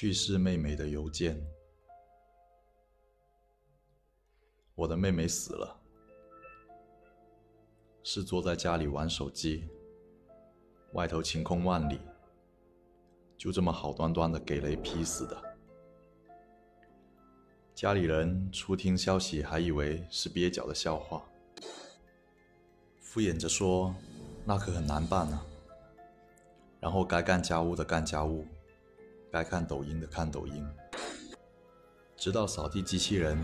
去世妹妹的邮件。我的妹妹死了，是坐在家里玩手机，外头晴空万里，就这么好端端的给雷劈死的。家里人初听消息还以为是蹩脚的笑话，敷衍着说那可很难办啊。然后该干家务的干家务。该看抖音的看抖音，直到扫地机器人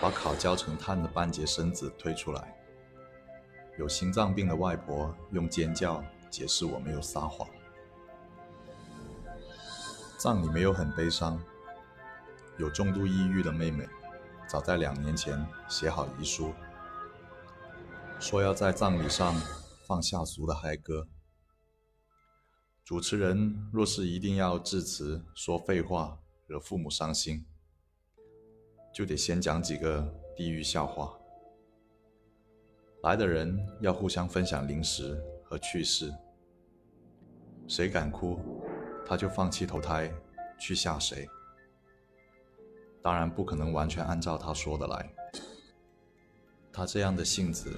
把烤焦成炭的半截身子推出来，有心脏病的外婆用尖叫解释我没有撒谎。葬礼没有很悲伤，有重度抑郁的妹妹，早在两年前写好遗书，说要在葬礼上放下俗的嗨歌。主持人若是一定要致辞说废话惹父母伤心，就得先讲几个地狱笑话。来的人要互相分享零食和趣事，谁敢哭，他就放弃投胎去吓谁。当然不可能完全按照他说的来，他这样的性子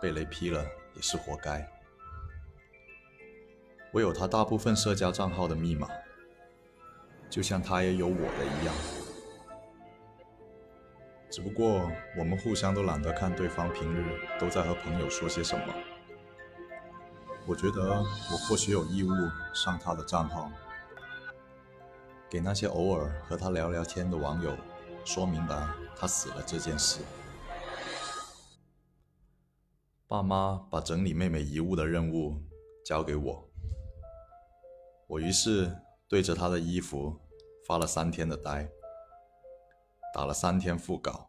被雷劈了也是活该。我有他大部分社交账号的密码，就像他也有我的一样。只不过我们互相都懒得看对方平日都在和朋友说些什么。我觉得我或许有义务上他的账号，给那些偶尔和他聊聊天的网友说明白他死了这件事。爸妈把整理妹妹遗物的任务交给我。我于是对着他的衣服发了三天的呆，打了三天副稿，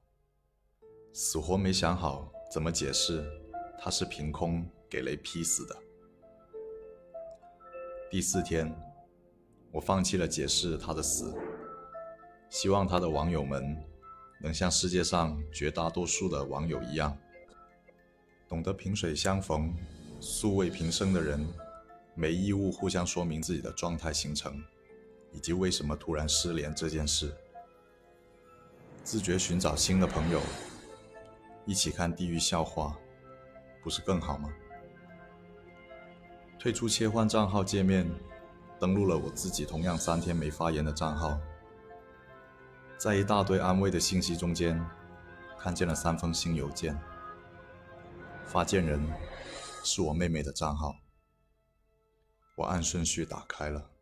死活没想好怎么解释他是凭空给雷劈死的。第四天，我放弃了解释他的死，希望他的网友们能像世界上绝大多数的网友一样，懂得萍水相逢、素未平生的人。没义务互相说明自己的状态形成，以及为什么突然失联这件事。自觉寻找新的朋友，一起看地狱笑话，不是更好吗？退出切换账号界面，登录了我自己同样三天没发言的账号，在一大堆安慰的信息中间，看见了三封新邮件。发件人是我妹妹的账号。我按顺序打开了。